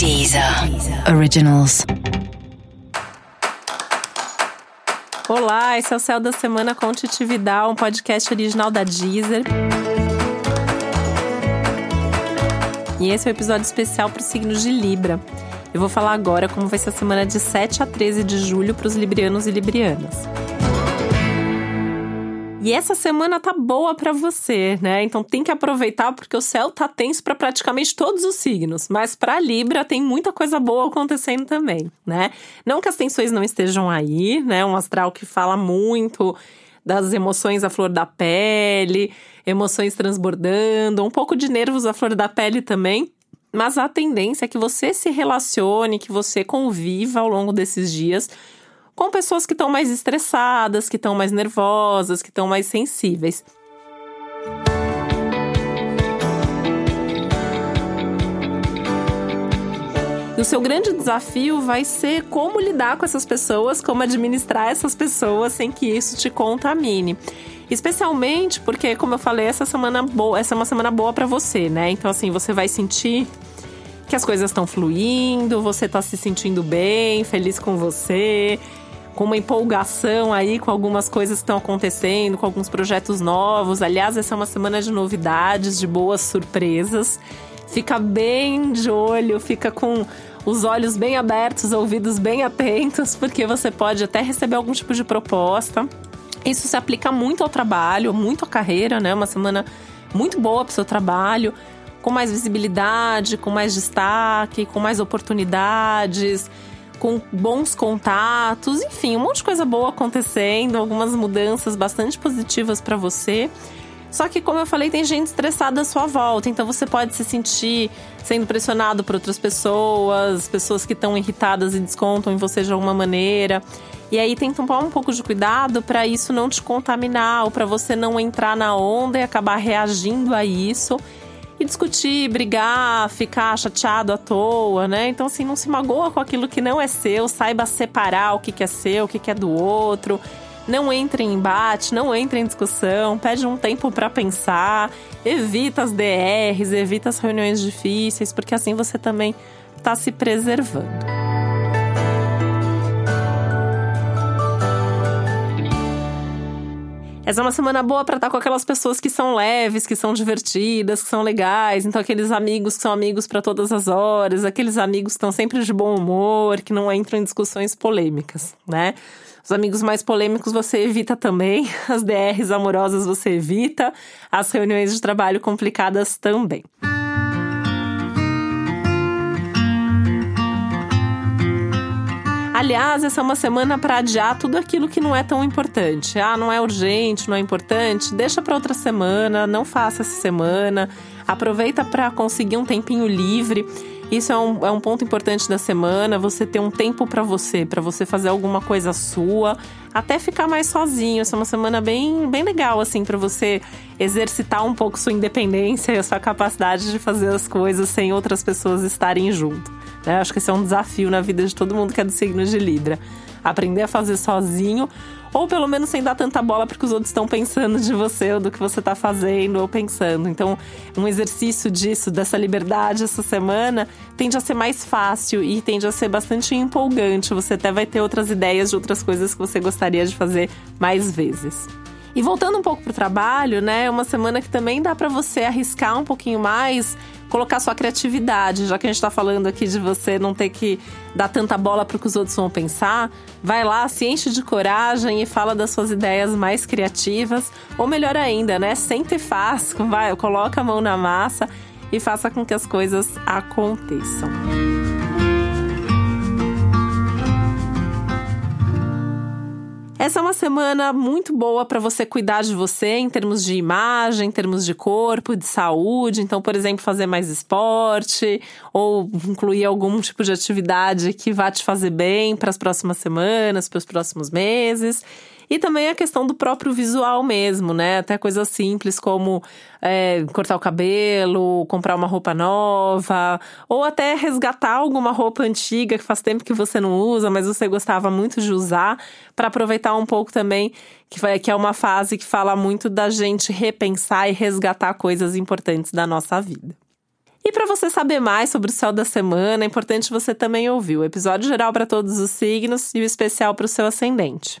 Deezer Originals. Olá, esse é o Céu da Semana com Titi Vidal, um podcast original da Deezer. E esse é o um episódio especial para os signos de Libra. Eu vou falar agora como vai ser a semana de 7 a 13 de julho para os librianos e librianas. E essa semana tá boa para você, né? Então tem que aproveitar porque o céu tá tenso para praticamente todos os signos, mas para Libra tem muita coisa boa acontecendo também, né? Não que as tensões não estejam aí, né? Um astral que fala muito das emoções à flor da pele, emoções transbordando, um pouco de nervos à flor da pele também. Mas a tendência é que você se relacione, que você conviva ao longo desses dias com pessoas que estão mais estressadas, que estão mais nervosas, que estão mais sensíveis. O seu grande desafio vai ser como lidar com essas pessoas, como administrar essas pessoas sem que isso te contamine. Especialmente porque, como eu falei, essa semana boa, essa é uma semana boa para você, né? Então assim, você vai sentir que as coisas estão fluindo, você está se sentindo bem, feliz com você, com uma empolgação aí com algumas coisas que estão acontecendo, com alguns projetos novos. Aliás, essa é uma semana de novidades, de boas surpresas. Fica bem de olho, fica com os olhos bem abertos, ouvidos bem atentos, porque você pode até receber algum tipo de proposta. Isso se aplica muito ao trabalho, muito à carreira, né? Uma semana muito boa para o seu trabalho, com mais visibilidade, com mais destaque, com mais oportunidades com bons contatos, enfim, um monte de coisa boa acontecendo, algumas mudanças bastante positivas para você. Só que, como eu falei, tem gente estressada à sua volta, então você pode se sentir sendo pressionado por outras pessoas, pessoas que estão irritadas e descontam em você de alguma maneira. E aí tem que tomar um pouco de cuidado para isso não te contaminar ou para você não entrar na onda e acabar reagindo a isso e discutir, brigar, ficar chateado à toa, né? Então, assim, não se magoa com aquilo que não é seu, saiba separar o que, é seu, o que, que é do outro. Não entre em embate, não entre em discussão, pede um tempo para pensar, evita as DRs, evita as reuniões difíceis, porque assim você também está se preservando. Essa é uma semana boa para estar com aquelas pessoas que são leves, que são divertidas, que são legais. Então, aqueles amigos que são amigos para todas as horas, aqueles amigos que estão sempre de bom humor, que não entram em discussões polêmicas, né? Os amigos mais polêmicos você evita também, as DRs amorosas você evita, as reuniões de trabalho complicadas também. Aliás, essa é uma semana para adiar tudo aquilo que não é tão importante. Ah, não é urgente, não é importante. Deixa para outra semana, não faça essa semana. Aproveita para conseguir um tempinho livre. Isso é um, é um ponto importante da semana, você ter um tempo para você, para você fazer alguma coisa sua, até ficar mais sozinho. Essa é uma semana bem, bem legal, assim, para você exercitar um pouco sua independência e a sua capacidade de fazer as coisas sem outras pessoas estarem junto. Né? Acho que esse é um desafio na vida de todo mundo que é do signo de Libra. Aprender a fazer sozinho, ou pelo menos sem dar tanta bola porque os outros estão pensando de você ou do que você está fazendo ou pensando. Então, um exercício disso, dessa liberdade essa semana, tende a ser mais fácil e tende a ser bastante empolgante. Você até vai ter outras ideias de outras coisas que você gostaria de fazer mais vezes. E voltando um pouco pro trabalho, né? É uma semana que também dá para você arriscar um pouquinho mais, colocar sua criatividade, já que a gente tá falando aqui de você não ter que dar tanta bola pro que os outros vão pensar. Vai lá, se enche de coragem e fala das suas ideias mais criativas, ou melhor ainda, né? Sente e faz, vai, coloca a mão na massa e faça com que as coisas aconteçam. Essa é uma semana muito boa para você cuidar de você em termos de imagem, em termos de corpo, de saúde. Então, por exemplo, fazer mais esporte ou incluir algum tipo de atividade que vá te fazer bem para as próximas semanas, para os próximos meses. E também a questão do próprio visual mesmo, né? Até coisas simples como é, cortar o cabelo, comprar uma roupa nova, ou até resgatar alguma roupa antiga que faz tempo que você não usa, mas você gostava muito de usar, para aproveitar um pouco também, que, que é uma fase que fala muito da gente repensar e resgatar coisas importantes da nossa vida. E para você saber mais sobre o céu da semana, é importante você também ouvir o episódio geral para todos os signos e o especial para o seu ascendente.